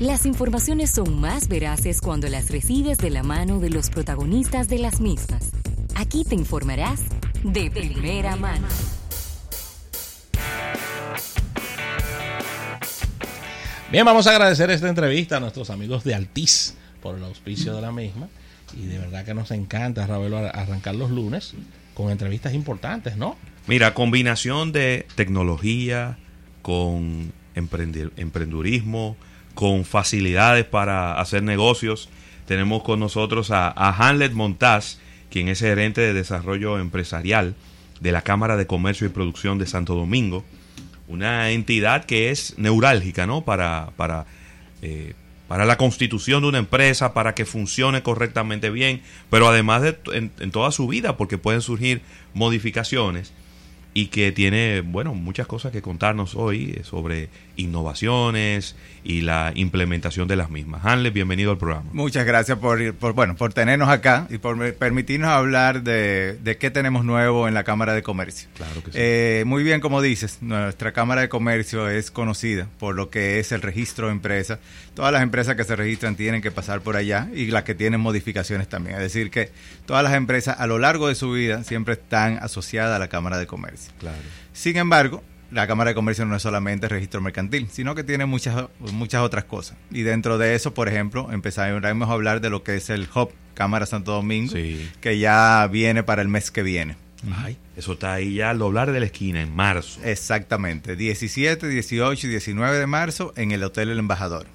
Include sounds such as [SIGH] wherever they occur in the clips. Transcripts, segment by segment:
Las informaciones son más veraces cuando las recibes de la mano de los protagonistas de las mismas. Aquí te informarás de primera mano. Bien, vamos a agradecer esta entrevista a nuestros amigos de Altiz por el auspicio de la misma. Y de verdad que nos encanta, Ravelo, arrancar los lunes con entrevistas importantes, ¿no? Mira, combinación de tecnología con emprendurismo, con facilidades para hacer negocios. Tenemos con nosotros a, a Hanlet Montaz, quien es gerente de desarrollo empresarial de la Cámara de Comercio y Producción de Santo Domingo, una entidad que es neurálgica, ¿no? Para, para, eh, para la constitución de una empresa, para que funcione correctamente bien, pero además de en toda su vida, porque pueden surgir modificaciones y que tiene, bueno, muchas cosas que contarnos hoy eh, sobre innovaciones y la implementación de las mismas. Hanle, bienvenido al programa. Muchas gracias por, por, bueno, por tenernos acá y por permitirnos hablar de, de, qué tenemos nuevo en la Cámara de Comercio. Claro que sí. Eh, muy bien, como dices, nuestra Cámara de Comercio es conocida por lo que es el registro de empresas. Todas las empresas que se registran tienen que pasar por allá y las que tienen modificaciones también. Es decir, que todas las empresas a lo largo de su vida siempre están asociadas a la Cámara de Comercio. Claro. Sin embargo, la Cámara de Comercio no es solamente registro mercantil, sino que tiene muchas, muchas otras cosas. Y dentro de eso, por ejemplo, empezaremos a hablar de lo que es el Hub Cámara Santo Domingo, que ya viene para el mes que viene. Ay, eso está ahí ya al doblar de la esquina, en marzo. Exactamente, 17, 18 y 19 de marzo en el Hotel El Embajador.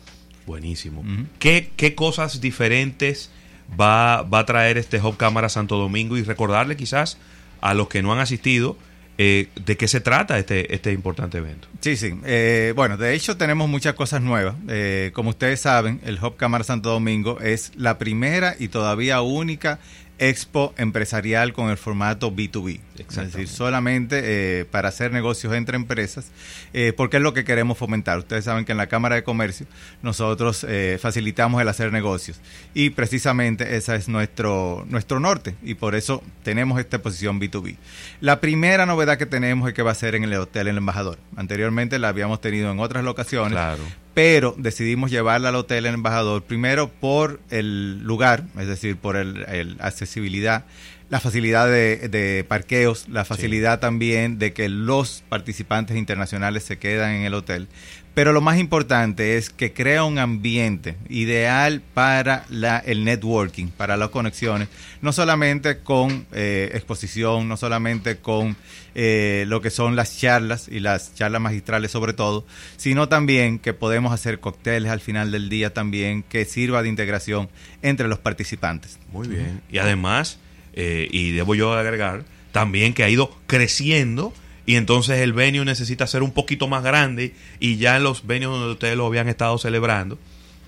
Buenísimo. ¿Qué, ¿Qué, cosas diferentes va, va a traer este Hub Cámara Santo Domingo? Y recordarle quizás a los que no han asistido, eh, ¿De qué se trata este, este importante evento? Sí, sí. Eh, bueno, de hecho tenemos muchas cosas nuevas. Eh, como ustedes saben, el Hub Cámara Santo Domingo es la primera y todavía única expo empresarial con el formato B2B. Es decir, solamente eh, para hacer negocios entre empresas, eh, porque es lo que queremos fomentar. Ustedes saben que en la Cámara de Comercio nosotros eh, facilitamos el hacer negocios y precisamente ese es nuestro, nuestro norte y por eso tenemos esta exposición B2B. La primera novedad que tenemos es que va a ser en el Hotel El Embajador. Anteriormente la habíamos tenido en otras locaciones, claro pero decidimos llevarla al hotel El Embajador, primero por el lugar, es decir, por el, accesibilidad, la facilidad de, parqueos, la facilidad también de que los participantes internacionales se quedan en el hotel, pero lo más importante es que crea un ambiente ideal para la, el networking, para las conexiones, no solamente con eh, exposición, no solamente con eh, lo que son las charlas y las charlas magistrales sobre todo, sino también que podemos hacer cócteles al final del día también que sirva de integración entre los participantes. Muy bien. Y además, eh, y debo yo agregar, también que ha ido creciendo y entonces el venue necesita ser un poquito más grande y ya en los venues donde ustedes lo habían estado celebrando,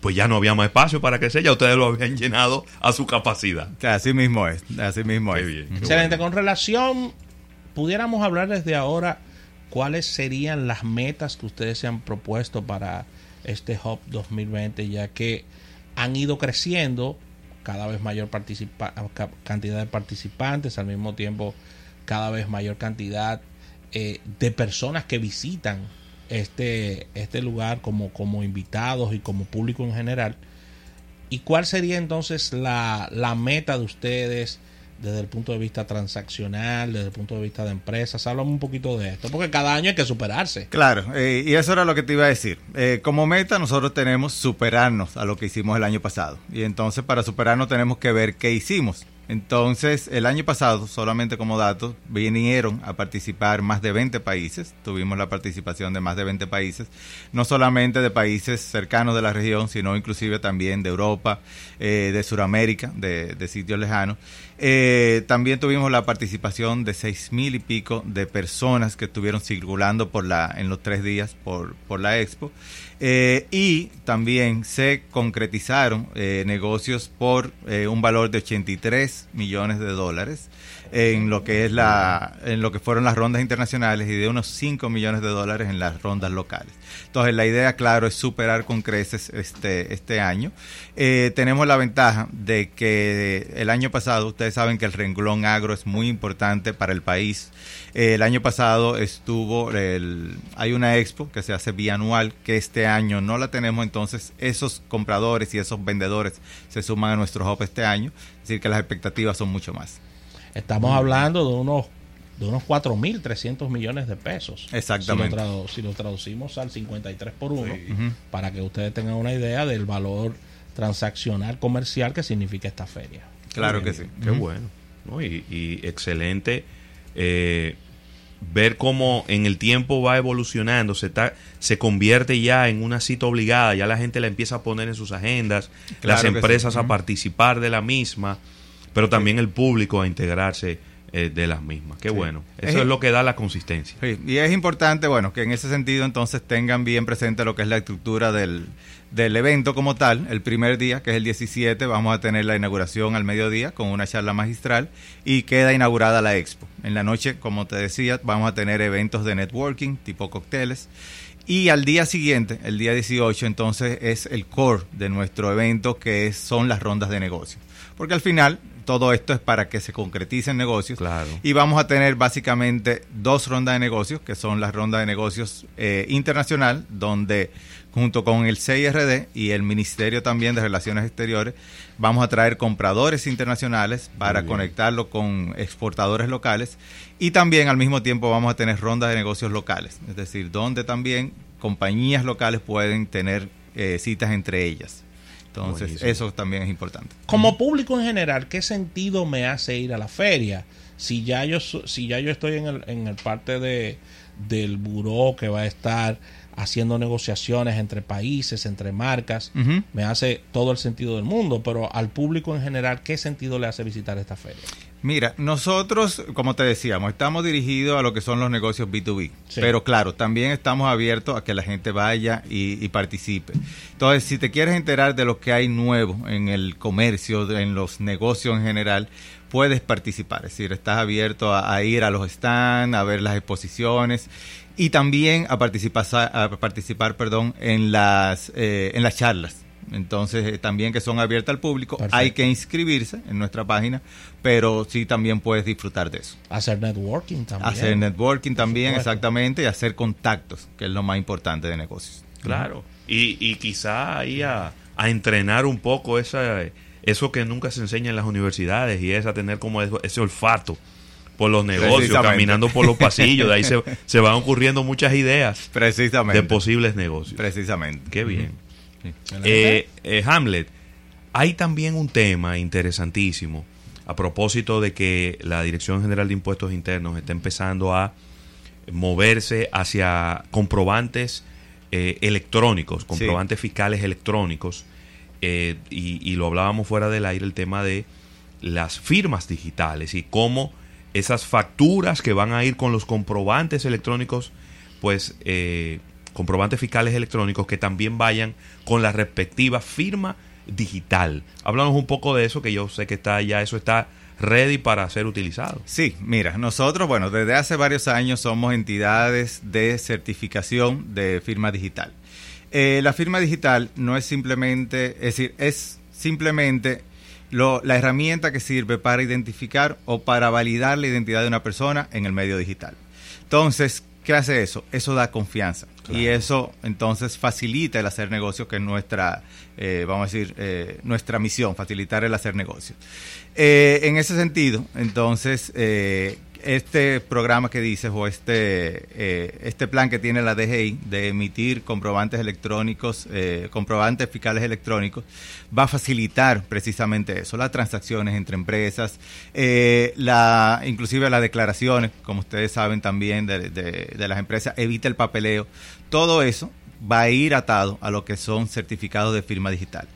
pues ya no había más espacio para crecer, ya ustedes lo habían [LAUGHS] llenado a su capacidad. Así mismo es, así mismo es. Excelente, con relación, pudiéramos hablar desde ahora cuáles serían las metas que ustedes se han propuesto para este Hub 2020, ya que han ido creciendo cada vez mayor cantidad de participantes, al mismo tiempo cada vez mayor cantidad eh, de personas que visitan este, este lugar como, como invitados y como público en general. ¿Y cuál sería entonces la, la meta de ustedes desde el punto de vista transaccional, desde el punto de vista de empresas? Háblame un poquito de esto, porque cada año hay que superarse. Claro, eh, y eso era lo que te iba a decir. Eh, como meta nosotros tenemos superarnos a lo que hicimos el año pasado. Y entonces para superarnos tenemos que ver qué hicimos. Entonces, el año pasado, solamente como datos, vinieron a participar más de 20 países. Tuvimos la participación de más de 20 países, no solamente de países cercanos de la región, sino inclusive también de Europa, eh, de Sudamérica, de, sitios lejanos. Eh, también tuvimos la participación de seis mil y pico de personas que estuvieron circulando por la, en los tres días por la expo. Eh, y también se concretizaron eh, negocios por eh, un valor de 83 millones de dólares. en lo que es la en lo que fueron las rondas internacionales y de unos 5 millones de dólares en las rondas locales. Entonces la idea, claro, es superar con creces este, este año. Eh, tenemos la ventaja de que el año pasado, ustedes saben que el renglón agro es muy importante para el país. El año pasado estuvo, el, hay una expo que se hace bianual, que este año no la tenemos, entonces esos compradores y esos vendedores se suman a nuestro hub este año, es decir, que las expectativas son mucho más. Estamos hablando de unos de unos 4.300 millones de pesos. Exactamente. Si lo, traducimos al 53 por 1, para que ustedes tengan una idea del valor transaccional comercial que significa esta feria. Claro que sí. Qué bueno. Y, excelente eh, ver cómo en el tiempo va evolucionando, se, está, se convierte ya en una cita obligada, ya la gente la empieza a poner en sus agendas, las empresas a participar de la misma, pero también el público a integrarse eh, de las mismas. Qué bueno. Eso es, lo que da la consistencia. Y es importante, bueno, que en ese sentido entonces tengan bien presente lo que es la estructura del, del evento como tal. El primer día, que es el 17, vamos a tener la inauguración al mediodía con una charla magistral y queda inaugurada la expo. En la noche, como te decía, vamos a tener eventos de networking, tipo cócteles. Y al día siguiente, el día 18, entonces es el core de nuestro evento, que son las rondas de negocio. Porque al final, todo esto es para que se concreticen negocios. Claro. Y vamos a tener básicamente dos rondas de negocios, que son las rondas de negocios eh, internacional, donde junto con el CIRD y el Ministerio también de Relaciones Exteriores, vamos a traer compradores internacionales para conectarlo con exportadores locales y también al mismo tiempo vamos a tener rondas de negocios locales, es decir, donde también compañías locales pueden tener eh, citas entre ellas. Entonces, eso también es importante. Como público en general, ¿qué sentido me hace ir a la feria? Si ya yo, si ya yo estoy en el, en el parte de, del buró que va a estar haciendo negociaciones entre países, entre marcas, me hace todo el sentido del mundo, pero al público en general, ¿qué sentido le hace visitar esta feria? Mira, nosotros, como te decíamos, estamos dirigidos a lo que son los negocios B2B, pero claro, también estamos abiertos a que la gente vaya y, participe. Entonces, si te quieres enterar de lo que hay nuevo en el comercio, en los negocios en general, puedes participar, es decir, estás abierto a, ir a los stands, a ver las exposiciones y también a participar, a participar perdón, en, las, eh, en las charlas entonces eh, también que son abiertas al público. Hay que inscribirse en nuestra página, pero sí también puedes disfrutar de eso. Hacer networking también. Hacer networking también, exactamente, y hacer contactos, que es lo más importante de negocios. Claro, y, y quizá ahí a, entrenar un poco esa, eso que nunca se enseña en las universidades y es a tener como ese olfato por los negocios, caminando por los pasillos, de ahí se, [LAUGHS] se van ocurriendo muchas ideas Precisamente. de posibles negocios. Precisamente. Qué bien. Eh, eh, Hamlet, hay también un tema interesantísimo a propósito de que la Dirección General de Impuestos Internos está empezando a moverse hacia comprobantes eh, electrónicos, comprobantes fiscales electrónicos, y, y, lo hablábamos fuera del aire, el tema de las firmas digitales y cómo esas facturas que van a ir con los comprobantes electrónicos, pues comprobantes fiscales electrónicos que también vayan con la respectiva firma digital. Háblanos un poco de eso, que yo sé que está ya, eso está ready para ser utilizado. Sí, mira, nosotros, bueno, desde hace varios años somos entidades de certificación de firma digital. Eh, la firma digital no es simplemente, es decir, es simplemente lo, la herramienta que sirve para identificar o para validar la identidad de una persona en el medio digital. Entonces, ¿qué hace eso? Eso da confianza. Y eso entonces facilita el hacer negocios, que es nuestra, eh, vamos a decir, eh, nuestra misión, facilitar el hacer negocios. Eh, en ese sentido, entonces, este programa que dices o este, este plan que tiene la DGI de emitir comprobantes electrónicos, comprobantes fiscales electrónicos, va a facilitar precisamente eso, las transacciones entre empresas, la, inclusive las declaraciones, como ustedes saben también de, de las empresas, evita el papeleo todo eso va a ir atado a lo que son certificados de firma digital.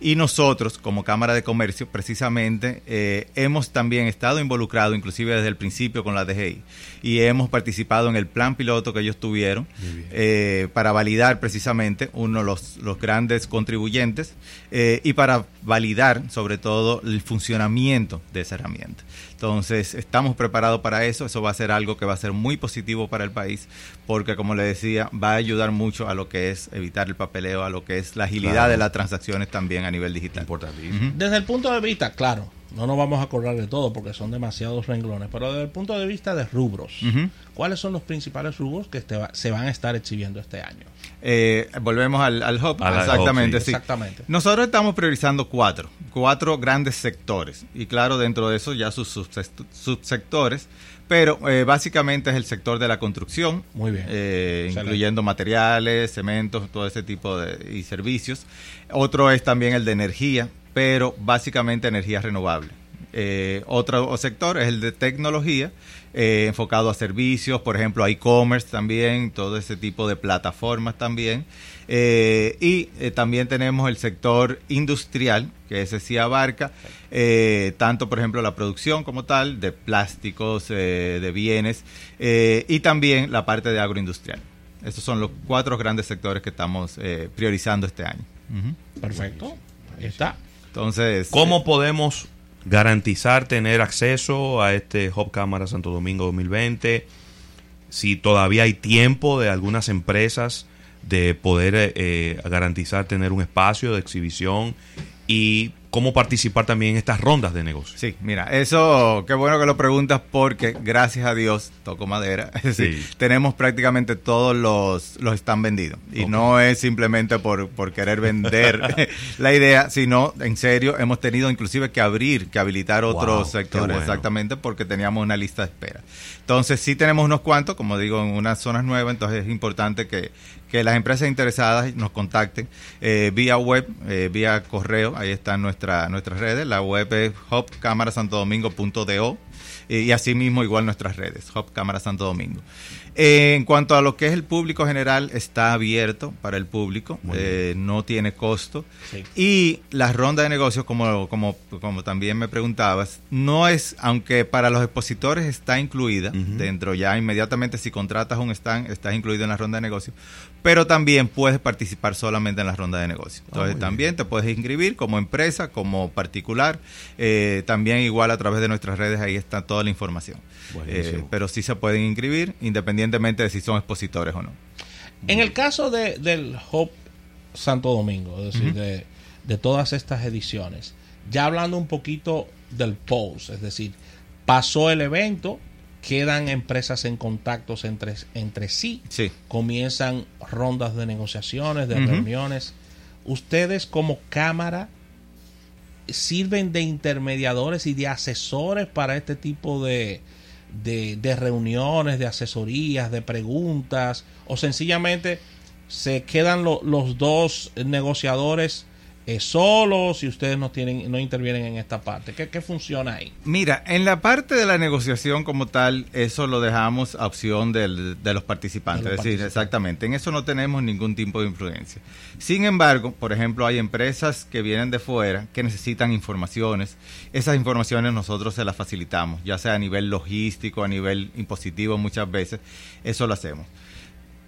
Y nosotros, como Cámara de Comercio, precisamente eh, hemos también estado involucrados, inclusive desde el principio con la DGI, y hemos participado en el plan piloto que ellos tuvieron eh, para validar precisamente uno de los, los grandes contribuyentes eh, y para validar sobre todo el funcionamiento de esa herramienta. Entonces, estamos preparados para eso. Eso va a ser algo que va a ser muy positivo para el país, porque, como le decía, va a ayudar mucho a lo que es evitar el papeleo, a lo que es la agilidad Claro. de las transacciones también a nivel digital. Importantísimo. Desde el punto de vista, claro, no nos vamos a acordar de todo porque son demasiados renglones, pero desde el punto de vista de rubros. ¿cuáles son los principales rubros que este va- se van a estar exhibiendo este año? Eh, volvemos al, al hub. Al hub, exactamente, sí. sí. Exactamente. Nosotros estamos priorizando cuatro, cuatro grandes sectores. Y claro, dentro de eso ya sus subsect- subsectores. Pero eh, básicamente es el sector de la construcción, Muy bien. eh, incluyendo materiales, cementos, todo ese tipo de y servicios. Otro es también el de energía, pero básicamente energía renovable. Eh, otro sector es el de tecnología, eh, enfocado a servicios, por ejemplo, a e-commerce también, todo ese tipo de plataformas también. Eh, y eh, también tenemos el sector industrial, que ese sí abarca eh, tanto, por ejemplo, la producción como tal, de plásticos, eh, de bienes, eh, y también la parte de agroindustrial. Estos son los cuatro grandes sectores que estamos eh, priorizando este año. Perfecto. Ahí está. Entonces, ¿Cómo podemos garantizar tener acceso a este Hub Cámara Santo Domingo 2020? Si todavía hay tiempo de algunas empresas de poder eh, eh, garantizar tener un espacio de exhibición y cómo participar también en estas rondas de negocios. Sí, mira, eso, qué bueno que lo preguntas porque gracias a Dios, toco madera, [LAUGHS] es decir, Sí. tenemos prácticamente todos los, los están vendidos. Y no es simplemente por, por querer vender [LAUGHS] [LAUGHS] la idea, sino en serio, hemos tenido inclusive que abrir, que habilitar otros sectores, bueno. exactamente, porque teníamos una lista de espera. Entonces, sí tenemos unos cuantos, como digo, en unas zonas nuevas, entonces es importante que, que las empresas interesadas nos contacten eh, vía web, eh, vía correo, ahí están nuestra, nuestras redes, la web es hubcamarasantodomingo.do eh, y asimismo igual nuestras redes, Hub Cámara Santo Domingo. Eh, en cuanto a lo que es el público general, está abierto para el público, eh, no tiene costo. Sí. Y la ronda de negocios, como, como, como también me preguntabas, no es, aunque para los expositores está incluida, dentro ya inmediatamente si contratas un stand, estás incluido en la ronda de negocios, pero también puedes participar solamente en la ronda de negocios. Entonces muy también te puedes inscribir como empresa, como particular, eh, también igual a través de nuestras redes, ahí está toda la información. Eh, pero sí se pueden inscribir independientemente de si son expositores o no. En el caso de, del Hub Santo Domingo, es decir, de, de todas estas ediciones, ya hablando un poquito del post, es decir, pasó el evento, quedan empresas en contactos entre, entre sí, Sí. comienzan rondas de negociaciones, de reuniones. Ustedes como cámara sirven de intermediadores y de asesores para este tipo de, de, reuniones, de asesorías, de preguntas, o sencillamente se quedan lo- los dos negociadores eh, solos y ustedes no tienen no intervienen en esta parte. ¿Qué, qué funciona ahí? Mira, en la parte de la negociación como tal, eso lo dejamos a opción del- de los participantes. De los es decir, participantes. exactamente, en eso no tenemos ningún tipo de influencia. Sin embargo, por ejemplo, hay empresas que vienen de fuera que necesitan informaciones. Esas informaciones nosotros se las facilitamos, ya sea a nivel logístico, a nivel impositivo muchas veces. Eso lo hacemos.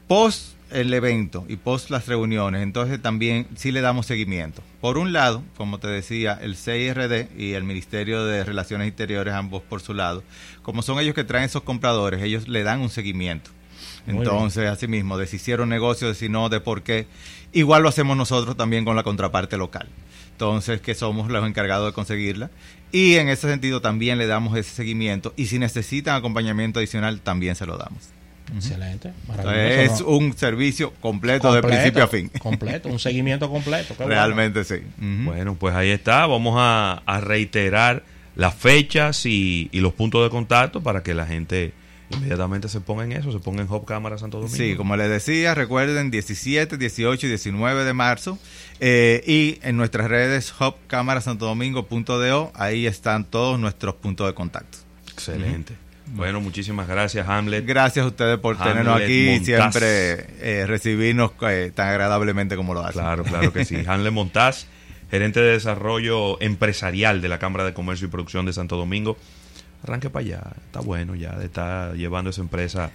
Post el evento y post las reuniones, entonces también sí le damos seguimiento. Por un lado, como te decía, el CIRD y el Ministerio de Relaciones Interiores, ambos por su lado, como son ellos que traen esos compradores, ellos le dan un seguimiento. Muy Entonces, asimismo, de si hicieron negocio, de si no, de por qué. Igual lo hacemos nosotros también con la contraparte local. Entonces, que somos los encargados de conseguirla. Y en ese sentido también le damos ese seguimiento. Y si necesitan acompañamiento adicional, también se lo damos. Excelente, maravilloso. es ¿no? un servicio completo, de principio a fin. Completo, un seguimiento completo. qué [LAUGHS] bueno. Realmente sí. Bueno, pues ahí está. Vamos a, a reiterar las fechas y, y los puntos de contacto para que la gente inmediatamente se ponga en eso, se ponga en Hub Cámara Santo Domingo. Sí, como les decía, recuerden 17, 18 y 19 de marzo. eh, y en nuestras redes hubcamarasantodomingo.do, ahí están todos nuestros puntos de contacto. Excelente. Bueno, muchísimas gracias, Hamlet. Gracias a ustedes por Hamlet tenernos aquí y siempre eh, recibirnos eh, tan agradablemente como lo hacen. Claro, claro que sí. [LAUGHS] Hanle Montaz, gerente de desarrollo empresarial de la Cámara de Comercio y Producción de Santo Domingo. Arranque para allá. Está bueno ya de estar llevando esa empresa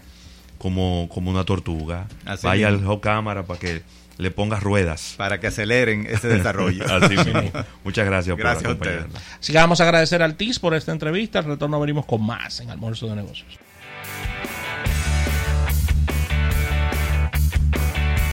como, como una tortuga. Así Vaya mismo. al Cámara para que le ponga ruedas. Para que aceleren ese desarrollo. [LAUGHS] Así mismo. Muchas gracias, Gracias por acompañarnos. Así que vamos a agradecer al TIS por esta entrevista. Al retorno venimos con más en Almuerzo de Negocios.